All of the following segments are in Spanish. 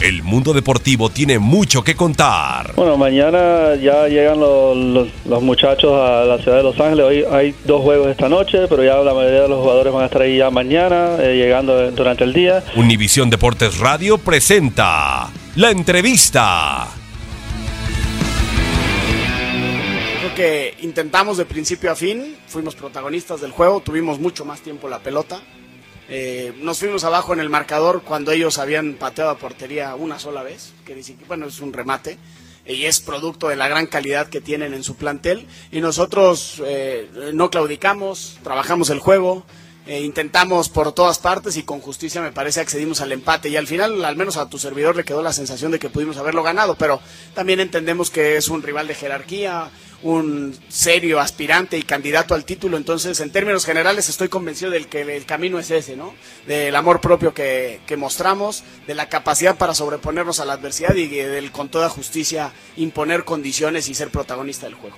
El mundo deportivo tiene mucho que contar. Bueno, mañana ya llegan los, los, muchachos a la ciudad de Los Ángeles. Hoy hay dos juegos esta noche, pero ya la mayoría de los jugadores van a estar ahí ya mañana, eh, llegando durante el día. Univisión Deportes Radio presenta la entrevista. Creo que intentamos de principio a fin, fuimos protagonistas del juego, tuvimos mucho más tiempo la pelota. Eh, nos fuimos abajo en el marcador cuando ellos habían pateado a portería una sola vez, que bueno, es un remate, y es producto de la gran calidad que tienen en su plantel. Y nosotros eh, no claudicamos, trabajamos el juego, eh, intentamos por todas partes y con justicia me parece accedimos al empate y al final al menos a tu servidor le quedó la sensación de que pudimos haberlo ganado, pero también entendemos que es un rival de jerarquía, un serio aspirante y candidato al título. Entonces, en términos generales, estoy convencido del que el camino es ese, ¿no? Del amor propio que, mostramos, de la capacidad para sobreponernos a la adversidad y del con toda justicia imponer condiciones y ser protagonista del juego.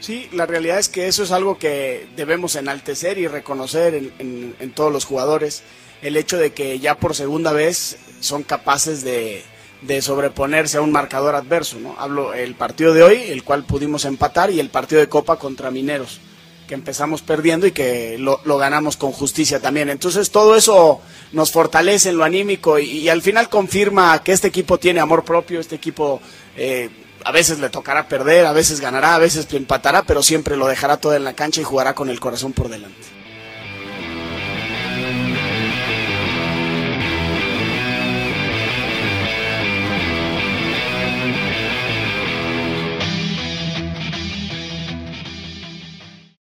Sí, la realidad es que eso es algo que debemos enaltecer y reconocer en, en todos los jugadores. El hecho de que ya por segunda vez son capaces de, de sobreponerse a un marcador adverso. ¿no? Hablo el partido de hoy, el cual pudimos empatar, y el partido de Copa contra Mineros, que empezamos perdiendo y que lo, ganamos con justicia también. Entonces todo eso nos fortalece en lo anímico y, al final confirma que este equipo tiene amor propio, este equipo eh, a veces le tocará perder, a veces ganará, a veces empatará, pero siempre lo dejará todo en la cancha y jugará con el corazón por delante.